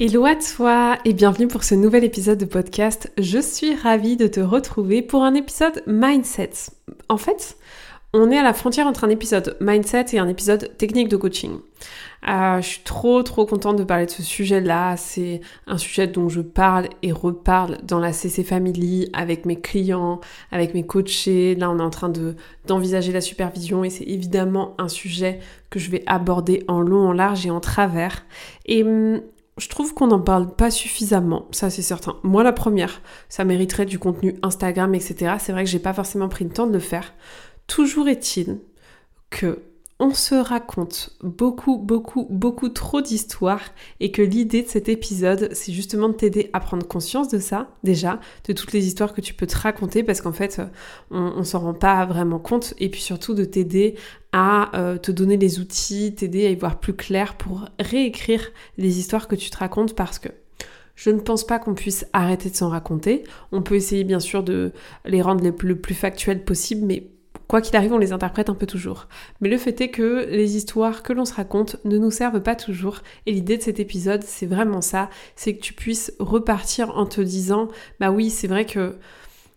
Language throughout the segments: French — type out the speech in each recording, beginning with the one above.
Hello à toi et bienvenue pour ce nouvel épisode de podcast. Je suis ravie de te retrouver pour un épisode mindset. En fait, on est à la frontière entre un épisode mindset et un épisode technique de coaching. Euh, je suis trop trop contente de parler de ce sujet-là. C'est un sujet dont je parle et reparle dans la CC Family avec mes clients, avec mes coachés. Là, on est en train de d'envisager la supervision et c'est évidemment un sujet que je vais aborder en long, en large et en travers. Et hum, je trouve qu'on n'en parle pas suffisamment, ça c'est certain. Moi la première, ça mériterait du contenu Instagram, etc. C'est vrai que j'ai pas forcément pris le temps de le faire. Toujours est-il que on se raconte beaucoup, beaucoup, beaucoup trop d'histoires et que l'idée de cet épisode, c'est justement de t'aider à prendre conscience de ça, déjà, de toutes les histoires que tu peux te raconter parce qu'en fait, on, s'en rend pas vraiment compte et puis surtout de t'aider à euh, te donner les outils, t'aider à y voir plus clair pour réécrire les histoires que tu te racontes parce que je ne pense pas qu'on puisse arrêter de s'en raconter. On peut essayer bien sûr de les rendre le plus factuels possible, mais Quoi qu'il arrive, on les interprète un peu toujours. Mais le fait est que les histoires que l'on se raconte ne nous servent pas toujours. Et l'idée de cet épisode, c'est vraiment ça. C'est que tu puisses repartir en te disant, bah oui, c'est vrai que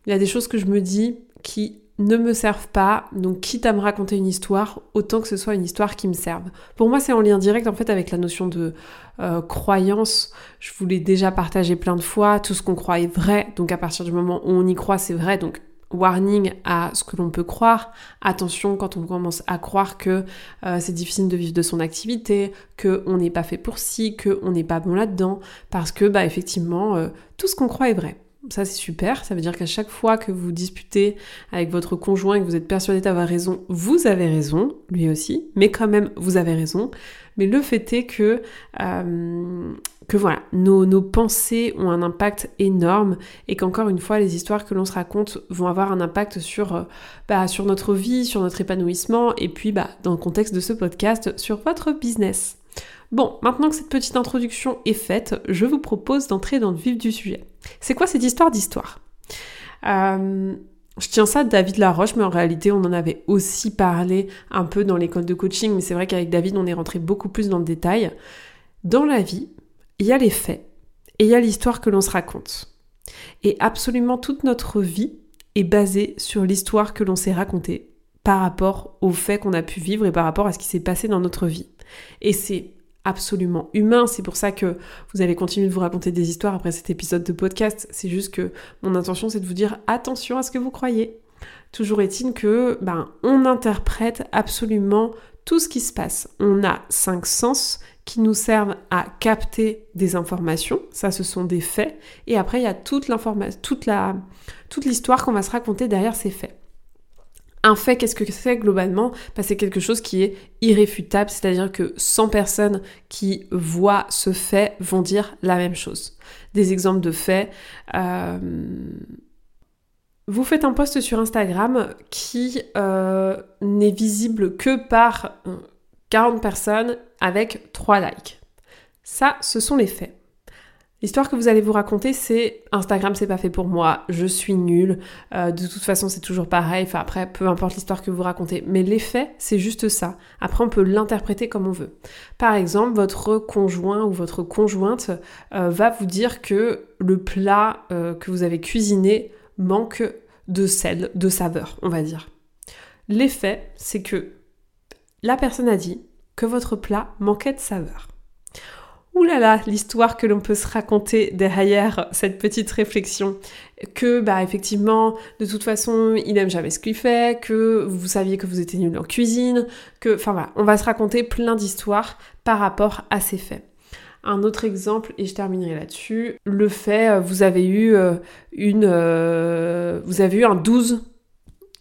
il y a des choses que je me dis qui ne me servent pas, donc quitte à me raconter une histoire, autant que ce soit une histoire qui me serve. Pour moi, c'est en lien direct en fait avec la notion de euh, croyance. Je vous l'ai déjà partagé plein de fois, tout ce qu'on croit est vrai, donc à partir du moment où on y croit, c'est vrai, donc warning à ce que l'on peut croire. Attention quand on commence à croire que euh, c'est difficile de vivre de son activité, que on n'est pas fait pour ci, que on n'est pas bon là-dedans, parce que bah effectivement euh, tout ce qu'on croit est vrai. Ça c'est super, ça veut dire qu'à chaque fois que vous disputez avec votre conjoint et que vous êtes persuadé d'avoir raison, vous avez raison, lui aussi, mais quand même vous avez raison. Mais le fait est que, euh, que voilà, nos, pensées ont un impact énorme et qu'encore une fois, les histoires que l'on se raconte vont avoir un impact sur, euh, bah, sur notre vie, sur notre épanouissement et puis bah, dans le contexte de ce podcast, sur votre business. Bon, maintenant que cette petite introduction est faite, je vous propose d'entrer dans le vif du sujet. C'est quoi cette histoire d'histoire? Euh, je tiens ça de David Laroche, mais en réalité, on en avait aussi parlé un peu dans l'école de coaching, mais c'est vrai qu'avec David, on est rentré beaucoup plus dans le détail. Dans la vie, il y a les faits et il y a l'histoire que l'on se raconte. Et absolument toute notre vie est basée sur l'histoire que l'on s'est racontée par rapport aux faits qu'on a pu vivre et par rapport à ce qui s'est passé dans notre vie. Et c'est absolument humain. C'est pour ça que vous allez continuer de vous raconter des histoires après cet épisode de podcast. C'est juste que mon intention, c'est de vous dire attention à ce que vous croyez. Toujours est-il que, ben, on interprète absolument tout ce qui se passe. On a cinq sens qui nous servent à capter des informations. Ça, ce sont des faits. Et après, il y a toute l'information, toute la, toute l'histoire qu'on va se raconter derrière ces faits. Un fait, qu'est-ce que c'est globalement? Bah, C'est quelque chose qui est irréfutable, c'est-à-dire que 100 personnes qui voient ce fait vont dire la même chose. Des exemples de faits. Euh, vous faites un post sur Instagram qui euh, n'est visible que par 40 euh, personnes avec 3 likes. Ça, ce sont les faits. L'histoire que vous allez vous raconter, c'est Instagram, c'est pas fait pour moi, je suis nulle, euh, de toute façon, c'est toujours pareil. Enfin, après, peu importe l'histoire que vous racontez. Mais l'effet, c'est juste ça. Après, on peut l'interpréter comme on veut. Par exemple, votre conjoint ou votre conjointe euh, va vous dire que le plat euh, que vous avez cuisiné manque de sel, de saveur, on va dire. L'effet, c'est que la personne a dit que votre plat manquait de saveur. Ouh là là, l'histoire que l'on peut se raconter derrière cette petite réflexion. Que, bah, effectivement, de toute façon, il n'aime jamais ce qu'il fait, que vous saviez que vous étiez nul en cuisine, que, enfin voilà, on va se raconter plein d'histoires par rapport à ces faits. Un autre exemple, et je terminerai là-dessus, le fait, euh, vous avez eu euh, une, euh, vous avez eu un 12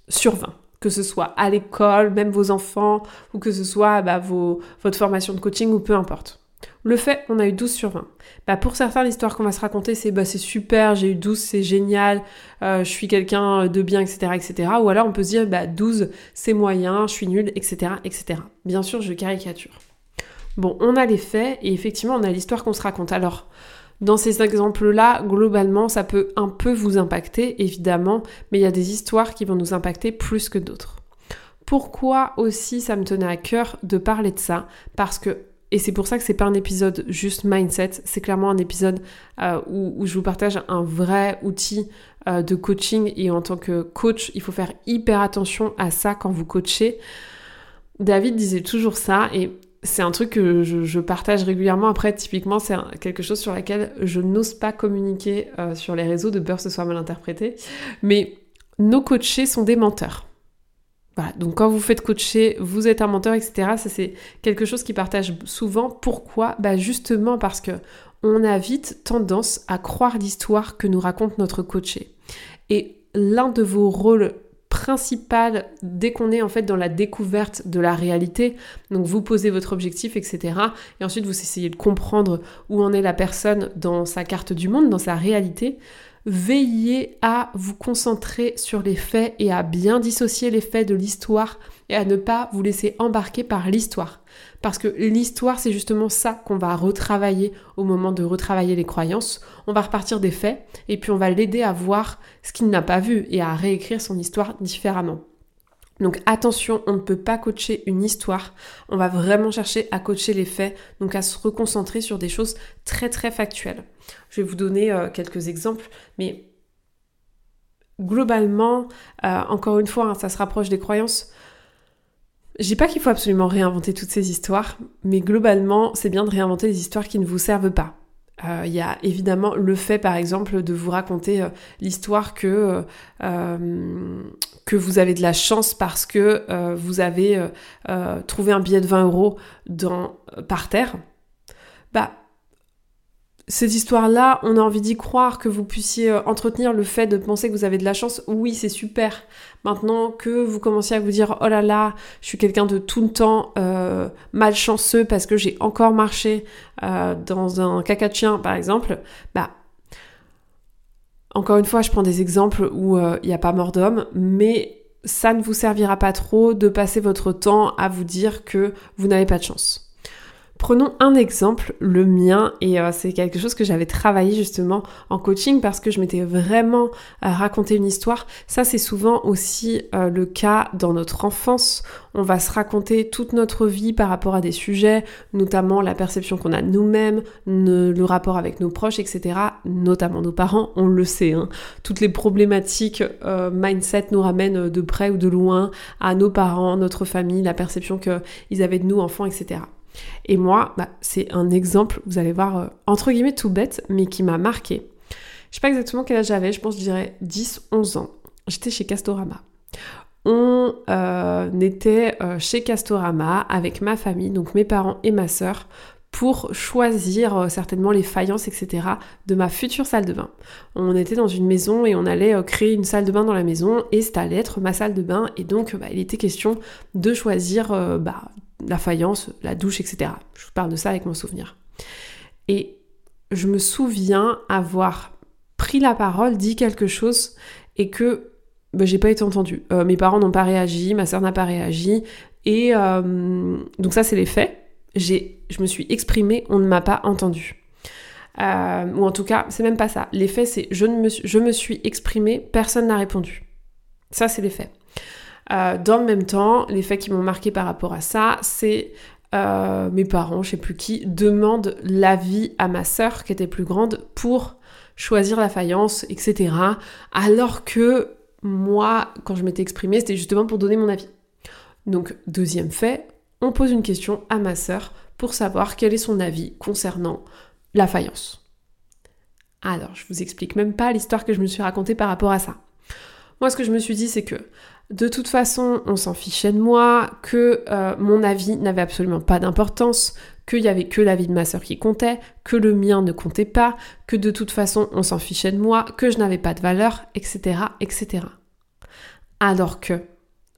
sur 20 que ce soit à l'école, même vos enfants, ou que ce soit bah, votre formation de coaching, ou peu importe. Le fait, on a eu 12 sur 20. Bah pour certains, l'histoire qu'on va se raconter, c'est bah c'est super, j'ai eu 12, c'est génial, euh, je suis quelqu'un de bien, etc., etc. Ou alors on peut se dire, bah 12, c'est moyen, je suis nul, etc., etc. Bien sûr, je caricature. Bon, on a les faits et effectivement, on a l'histoire qu'on se raconte. Alors, dans ces exemples-là, globalement, ça peut un peu vous impacter, évidemment, mais il y a des histoires qui vont nous impacter plus que d'autres. Pourquoi aussi ça me tenait à cœur de parler de ça? Parce que et c'est pour ça que c'est pas un épisode juste mindset, c'est clairement un épisode euh, où, je vous partage un vrai outil euh, de coaching et en tant que coach, il faut faire hyper attention à ça quand vous coachez. David disait toujours ça et c'est un truc que je, partage régulièrement. Après, typiquement, c'est quelque chose sur laquelle je n'ose pas communiquer euh, sur les réseaux de peur ce soit mal interprété. Mais nos coachés sont des menteurs. Voilà, donc quand vous faites coacher, vous êtes un menteur, etc. Ça c'est quelque chose qui partage souvent. Pourquoi? Bah justement parce que on a vite tendance à croire l'histoire que nous raconte notre coaché. Et l'un de vos rôles principal dès qu'on est en fait dans la découverte de la réalité. Donc vous posez votre objectif, etc. Et ensuite vous essayez de comprendre où en est la personne dans sa carte du monde, dans sa réalité veillez à vous concentrer sur les faits et à bien dissocier les faits de l'histoire et à ne pas vous laisser embarquer par l'histoire. Parce que l'histoire, c'est justement ça qu'on va retravailler au moment de retravailler les croyances. On va repartir des faits et puis on va l'aider à voir ce qu'il n'a pas vu et à réécrire son histoire différemment. Donc attention, on ne peut pas coacher une histoire, on va vraiment chercher à coacher les faits, donc à se reconcentrer sur des choses très très factuelles. Je vais vous donner euh, quelques exemples, mais globalement, euh, encore une fois, hein, ça se rapproche des croyances. Je pas qu'il faut absolument réinventer toutes ces histoires, mais globalement, c'est bien de réinventer les histoires qui ne vous servent pas. Euh, il y a évidemment le fait, par exemple, de vous raconter l'histoire que que vous avez de la chance parce que euh, vous avez euh, euh, trouvé un billet de 20 euros dans, par terre, bah, cette histoire-là, on a envie d'y croire, que vous puissiez entretenir le fait de penser que vous avez de la chance, oui, c'est super. Maintenant que vous commenciez à vous dire, oh là là, je suis quelqu'un de tout le temps malchanceux parce que j'ai encore marché dans un caca de chien, par exemple, bah, encore une fois, je prends des exemples où il euh, n'y a pas mort d'homme, mais ça ne vous servira pas trop de passer votre temps à vous dire que vous n'avez pas de chance. Prenons un exemple, le mien, et euh, c'est quelque chose que j'avais travaillé justement en coaching parce que je m'étais vraiment euh, raconté une histoire. Ça, c'est souvent aussi euh, le cas dans notre enfance. On va se raconter toute notre vie par rapport à des sujets, notamment la perception qu'on a nous-mêmes, le rapport avec nos proches, etc. Notamment nos parents, on le sait. Hein. Toutes les problématiques mindset nous ramènent de près ou de loin à nos parents, notre famille, la perception qu'ils avaient de nous, enfants, etc. Et moi, bah, c'est un exemple, vous allez voir, euh, entre guillemets tout bête, mais qui m'a marqué. Je sais pas exactement quel âge j'avais, je pense je dirais 10, 11 ans. J'étais chez Castorama. On euh, était euh, chez Castorama avec ma famille, donc mes parents et ma sœur, pour choisir certainement les faïences, etc. de ma future salle de bain. On était dans une maison et on allait créer une salle de bain dans la maison et ça allait être ma salle de bain et donc bah, il était question de choisir bah, la faïence, la douche, etc. Je vous parle de ça avec mon souvenir. Et je me souviens avoir pris la parole, dit quelque chose et que bah, j'ai pas été entendue. Euh, mes parents n'ont pas réagi, ma soeur n'a pas réagi. Et euh, donc ça, c'est les faits. Je me suis exprimée, on ne m'a pas entendu. Euh, ou en tout cas, c'est même pas ça. Les faits, c'est je, me, je me suis exprimée, personne n'a répondu. Ça, c'est les faits. Euh, dans le même temps, les faits qui m'ont marqué par rapport à ça, c'est euh, mes parents, je sais plus qui, demandent l'avis à ma sœur qui était plus grande pour choisir la faïence, etc. Alors que moi, quand je m'étais exprimée, c'était justement pour donner mon avis. Donc, deuxième fait, on pose une question à ma sœur pour savoir quel est son avis concernant la faïence. Alors, je vous explique même pas l'histoire que je me suis racontée par rapport à ça. Moi, ce que je me suis dit, c'est que de toute façon, on s'en fichait de moi, que euh, mon avis n'avait absolument pas d'importance, qu'il y avait que l'avis de ma sœur qui comptait, que le mien ne comptait pas, que de toute façon, on s'en fichait de moi, que je n'avais pas de valeur, etc., etc. Alors que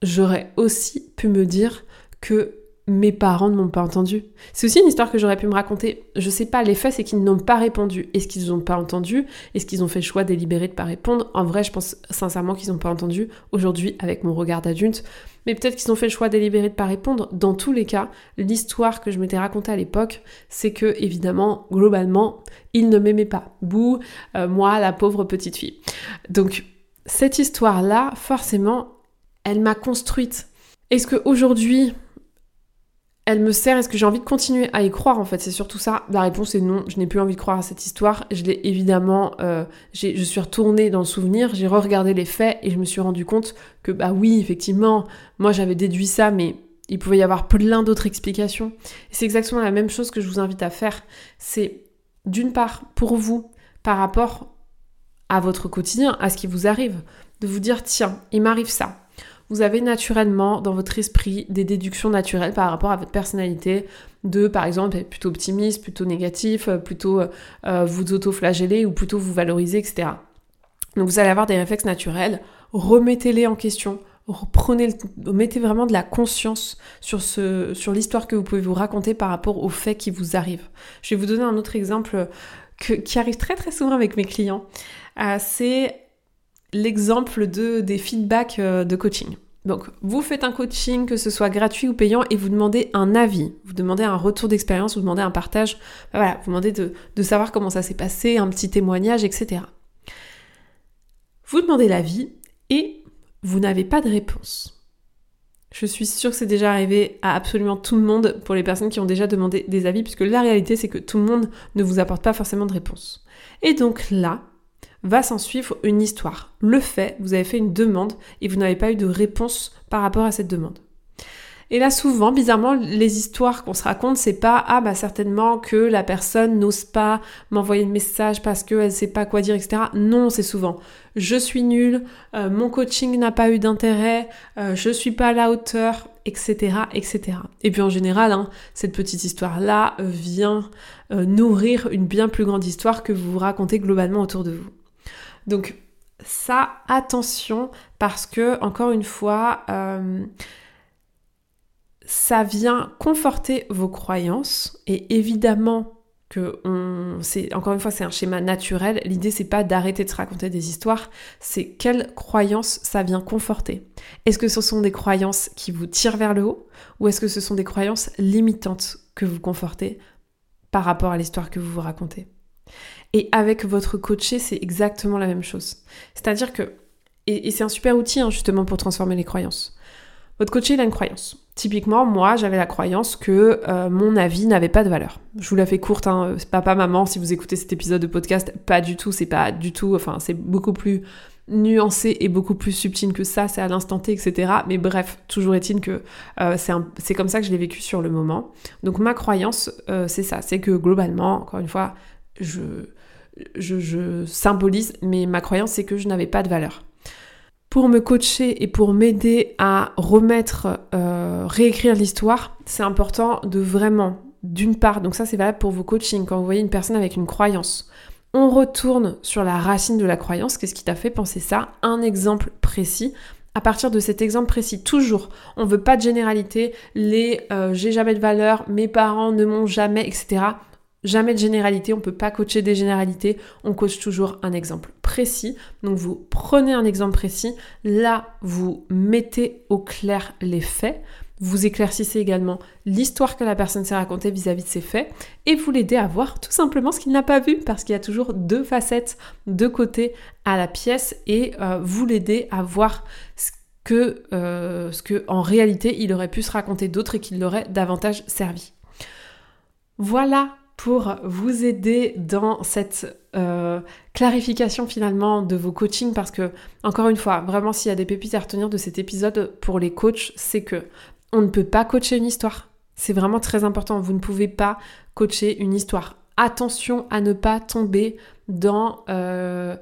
j'aurais aussi pu me dire que mes parents ne m'ont pas entendu. C'est aussi une histoire que j'aurais pu me raconter. Je sais pas, les faits, c'est qu'ils n'ont pas répondu. Est-ce qu'ils n'ont pas entendu? Est-ce qu'ils ont fait le choix délibéré de pas répondre? En vrai, je pense sincèrement qu'ils n'ont pas entendu aujourd'hui avec mon regard d'adulte. Mais peut-être qu'ils ont fait le choix délibéré de pas répondre. Dans tous les cas, l'histoire que je m'étais racontée à l'époque, c'est que, évidemment, globalement, ils ne m'aimaient pas. Bouh, euh, moi, la pauvre petite fille. Donc, cette histoire-là, forcément, elle m'a construite. Est-ce qu'aujourd'hui, elle me sert Est-ce que j'ai envie de continuer à y croire en fait? C'est surtout ça. La réponse est non. Je n'ai plus envie de croire à cette histoire. Je l'ai évidemment. Euh, je suis retournée dans le souvenir. J'ai re-regardé les faits et je me suis rendu compte que bah oui, effectivement, moi j'avais déduit ça, mais il pouvait y avoir plein d'autres explications. C'est exactement la même chose que je vous invite à faire. C'est d'une part pour vous par rapport à votre quotidien, à ce qui vous arrive, de vous dire tiens, il m'arrive ça vous avez naturellement dans votre esprit des déductions naturelles par rapport à votre personnalité, de par exemple être plutôt optimiste, plutôt négatif, euh, plutôt euh, vous auto-flageller ou plutôt vous valoriser, etc. Donc vous allez avoir des réflexes naturels, remettez-les en question, reprenez mettez vraiment de la conscience sur, ce, sur l'histoire que vous pouvez vous raconter par rapport aux faits qui vous arrivent. Je vais vous donner un autre exemple qui arrive très très souvent avec mes clients. Euh, c'est l'exemple de, des feedbacks euh, de coaching. Donc, vous faites un coaching, que ce soit gratuit ou payant, et vous demandez un avis, vous demandez un retour d'expérience, vous demandez un partage, voilà, vous demandez de, de savoir comment ça s'est passé, un petit témoignage, etc. Vous demandez l'avis et vous n'avez pas de réponse. Je suis sûre que c'est déjà arrivé à absolument tout le monde pour les personnes qui ont déjà demandé des avis, puisque la réalité c'est que tout le monde ne vous apporte pas forcément de réponse. Et donc là, va s'en suivre une histoire. Le fait, vous avez fait une demande et vous n'avez pas eu de réponse par rapport à cette demande. Et là, souvent, bizarrement, les histoires qu'on se raconte, c'est pas ah bah certainement que la personne n'ose pas m'envoyer le message parce qu'elle sait pas quoi dire, etc. Non, c'est souvent je suis nulle, euh, mon coaching n'a pas eu d'intérêt, euh, je suis pas à la hauteur, etc., etc. Et puis en général, hein, cette petite histoire-là vient euh, nourrir une bien plus grande histoire que vous vous racontez globalement autour de vous. Donc ça, attention, parce que, encore une fois, euh, ça vient conforter vos croyances, et évidemment que c'est encore une fois c'est un schéma naturel. L'idée c'est pas d'arrêter de se raconter des histoires, c'est quelles croyances ça vient conforter. Est-ce que ce sont des croyances qui vous tirent vers le haut ou est-ce que ce sont des croyances limitantes que vous confortez par rapport à l'histoire que vous vous racontez? Et avec votre coaché, c'est exactement la même chose. C'est-à-dire que, et, c'est un super outil hein, justement pour transformer les croyances. Votre coaché, il a une croyance. Typiquement, moi, j'avais la croyance que euh, mon avis n'avait pas de valeur. Je vous la fais courte, hein, papa, maman, si vous écoutez cet épisode de podcast, pas du tout, c'est pas du tout, enfin, c'est beaucoup plus nuancé et beaucoup plus subtil que ça, c'est à l'instant T, etc. Mais bref, toujours est-il que euh, c'est comme ça que je l'ai vécu sur le moment. Donc ma croyance, euh, c'est ça, c'est que globalement, encore une fois, je, symbolise, mais ma croyance c'est que je n'avais pas de valeur. Pour me coacher et pour m'aider à remettre, euh, réécrire l'histoire, c'est important de vraiment, d'une part, donc ça c'est valable pour vos coachings, quand vous voyez une personne avec une croyance, on retourne sur la racine de la croyance, qu'est-ce qui t'a fait penser ça? Un exemple précis, à partir de cet exemple précis, toujours, on veut pas de généralité, les euh, j'ai jamais de valeur, mes parents ne m'ont jamais, etc. Jamais de généralité, on ne peut pas coacher des généralités, on coach toujours un exemple précis. Donc vous prenez un exemple précis, là vous mettez au clair les faits, vous éclaircissez également l'histoire que la personne s'est racontée vis-à-vis de ses faits et vous l'aidez à voir tout simplement ce qu'il n'a pas vu parce qu'il y a toujours deux facettes, deux côtés à la pièce et euh, vous l'aidez à voir ce que, euh, ce réalité il aurait pu se raconter d'autres et qui l'aurait davantage servi. Voilà pour vous aider dans cette euh, clarification finalement de vos coachings parce que encore une fois, vraiment s'il y a des pépites à retenir de cet épisode pour les coachs, c'est que on ne peut pas coacher une histoire. C'est vraiment très important, vous ne pouvez pas coacher une histoire. Attention à ne pas tomber dans euh,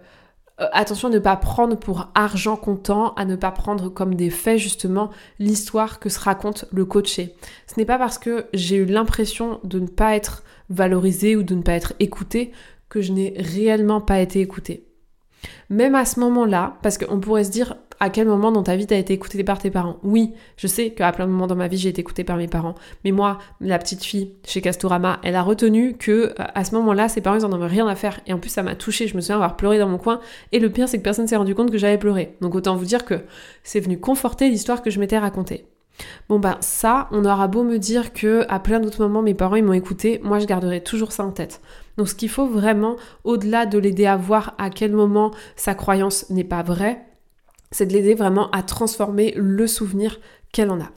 euh, attention à ne pas prendre pour argent comptant, à ne pas prendre comme des faits justement l'histoire que se raconte le coaché. Ce n'est pas parce que j'ai eu l'impression de ne pas être valorisé ou de ne pas être écouté que je n'ai réellement pas été écouté. Même à ce moment-là, parce qu'on pourrait se dire à quel moment dans ta vie tu as été écoutée par tes parents? Oui, je sais qu'à plein de moments dans ma vie j'ai été écoutée par mes parents, mais moi, la petite fille chez Castorama, elle a retenu que euh, à ce moment-là, ses parents ils en avaient rien à faire et en plus ça m'a touchée, je me souviens avoir pleuré dans mon coin et le pire c'est que personne s'est rendu compte que j'avais pleuré. Donc autant vous dire que c'est venu conforter l'histoire que je m'étais racontée. Bon ben ça, on aura beau me dire que à plein d'autres moments mes parents ils m'ont écouté, moi je garderai toujours ça en tête. Donc ce qu'il faut vraiment, au-delà de l'aider à voir à quel moment sa croyance n'est pas vraie, c'est de l'aider vraiment à transformer le souvenir qu'elle en a.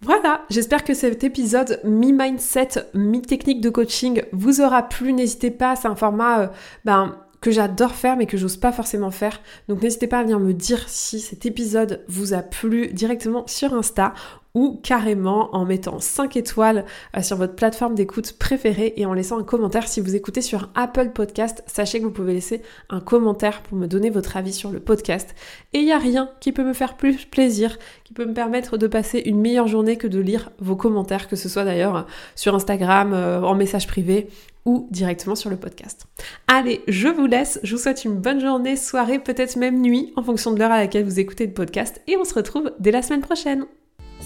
Voilà, j'espère que cet épisode mi-mindset, mi-technique de coaching vous aura plu. N'hésitez pas, c'est un format euh, ben, que j'adore faire mais que j'ose pas forcément faire. Donc n'hésitez pas à venir me dire si cet épisode vous a plu directement sur Insta ou carrément en mettant 5 étoiles euh, sur votre plateforme d'écoute préférée et en laissant un commentaire si vous écoutez sur Apple Podcast. Sachez que vous pouvez laisser un commentaire pour me donner votre avis sur le podcast. Et il n'y a rien qui peut me faire plus plaisir, qui peut me permettre de passer une meilleure journée que de lire vos commentaires, que ce soit d'ailleurs sur Instagram, euh, en message privé ou directement sur le podcast. Allez, je vous laisse, je vous souhaite une bonne journée, soirée, peut-être même nuit, en fonction de l'heure à laquelle vous écoutez le podcast, et on se retrouve dès la semaine prochaine.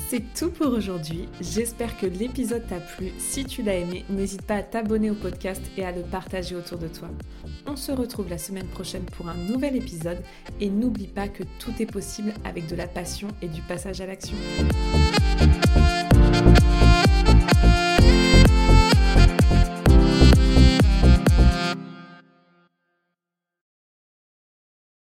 C'est tout pour aujourd'hui, j'espère que l'épisode t'a plu. Si tu l'as aimé, n'hésite pas à t'abonner au podcast et à le partager autour de toi. On se retrouve la semaine prochaine pour un nouvel épisode, et n'oublie pas que tout est possible avec de la passion et du passage à l'action.